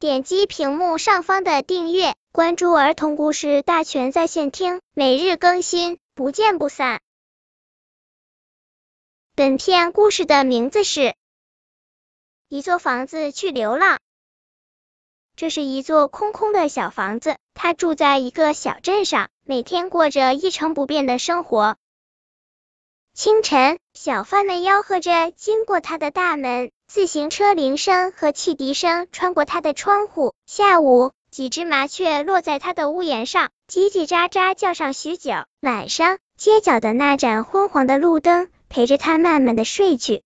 点击屏幕上方的订阅，关注儿童故事大全在线听，每日更新，不见不散。本片故事的名字是《一座房子去流浪》。这是一座空空的小房子，它住在一个小镇上，每天过着一成不变的生活。清晨，小贩们吆喝着经过他的大门，自行车铃声和汽笛声穿过他的窗户。下午，几只麻雀落在他的屋檐上，叽叽喳喳叫上许久。晚上，街角的那盏昏黄的路灯陪着他慢慢的睡去。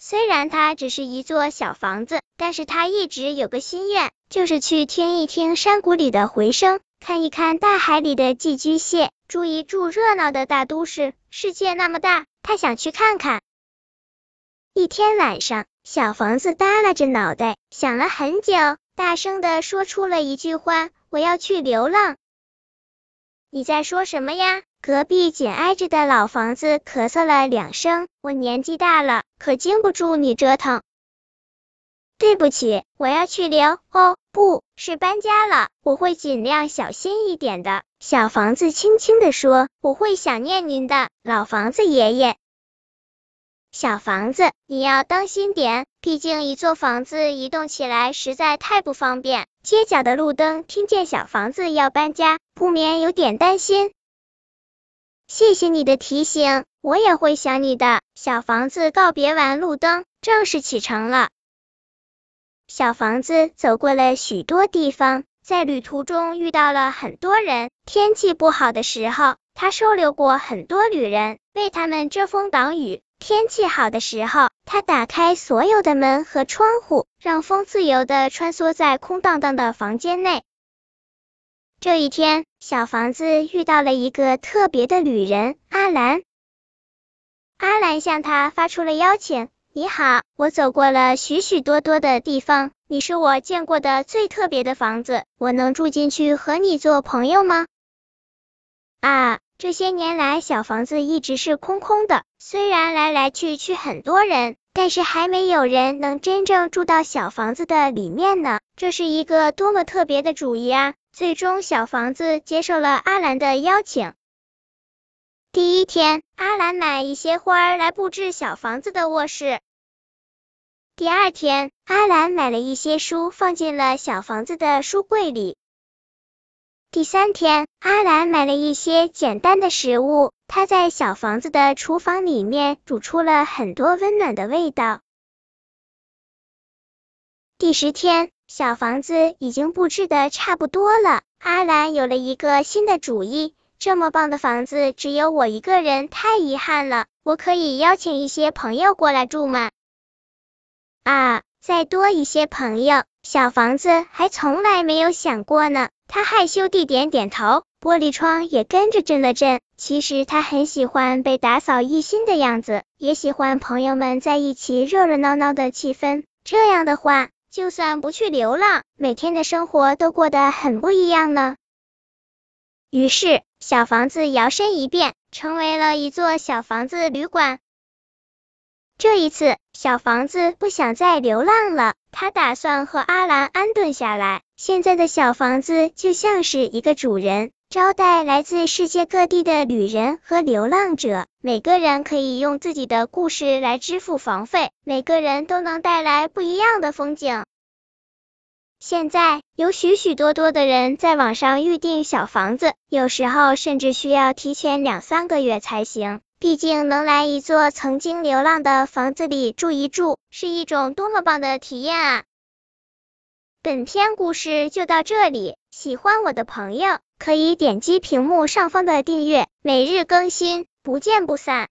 虽然它只是一座小房子，但是他一直有个心愿，就是去听一听山谷里的回声，看一看大海里的寄居蟹。住一住热闹的大都市，世界那么大，他想去看看。一天晚上，小房子耷拉着脑袋，想了很久，大声的说出了一句话：“我要去流浪。”你在说什么呀？隔壁紧挨着的老房子咳嗽了两声：“我年纪大了，可经不住你折腾。”对不起，我要去流哦，不是搬家了，我会尽量小心一点的。小房子轻轻地说：“我会想念您的，老房子爷爷。”小房子，你要当心点，毕竟一座房子移动起来实在太不方便。街角的路灯听见小房子要搬家，不免有点担心。谢谢你的提醒，我也会想你的。小房子告别完路灯，正式启程了。小房子走过了许多地方，在旅途中遇到了很多人。天气不好的时候，他收留过很多旅人，为他们遮风挡雨；天气好的时候，他打开所有的门和窗户，让风自由的穿梭在空荡荡的房间内。这一天，小房子遇到了一个特别的旅人阿兰。阿兰向他发出了邀请。你好，我走过了许许多多的地方，你是我见过的最特别的房子，我能住进去和你做朋友吗？啊，这些年来小房子一直是空空的，虽然来来去去很多人，但是还没有人能真正住到小房子的里面呢。这是一个多么特别的主意啊！最终，小房子接受了阿兰的邀请。第一天，阿兰买一些花来布置小房子的卧室。第二天，阿兰买了一些书放进了小房子的书柜里。第三天，阿兰买了一些简单的食物，他在小房子的厨房里面煮出了很多温暖的味道。第十天，小房子已经布置的差不多了，阿兰有了一个新的主意。这么棒的房子，只有我一个人，太遗憾了。我可以邀请一些朋友过来住吗？啊，再多一些朋友，小房子还从来没有想过呢。他害羞地点点头，玻璃窗也跟着震了震。其实他很喜欢被打扫一新的样子，也喜欢朋友们在一起热热闹闹的气氛。这样的话，就算不去流浪，每天的生活都过得很不一样呢。于是，小房子摇身一变，成为了一座小房子旅馆。这一次，小房子不想再流浪了，他打算和阿兰安顿下来。现在的小房子就像是一个主人，招待来自世界各地的旅人和流浪者。每个人可以用自己的故事来支付房费，每个人都能带来不一样的风景。现在有许许多多的人在网上预订小房子，有时候甚至需要提前两三个月才行。毕竟能来一座曾经流浪的房子里住一住，是一种多么棒的体验啊！本篇故事就到这里，喜欢我的朋友可以点击屏幕上方的订阅，每日更新，不见不散。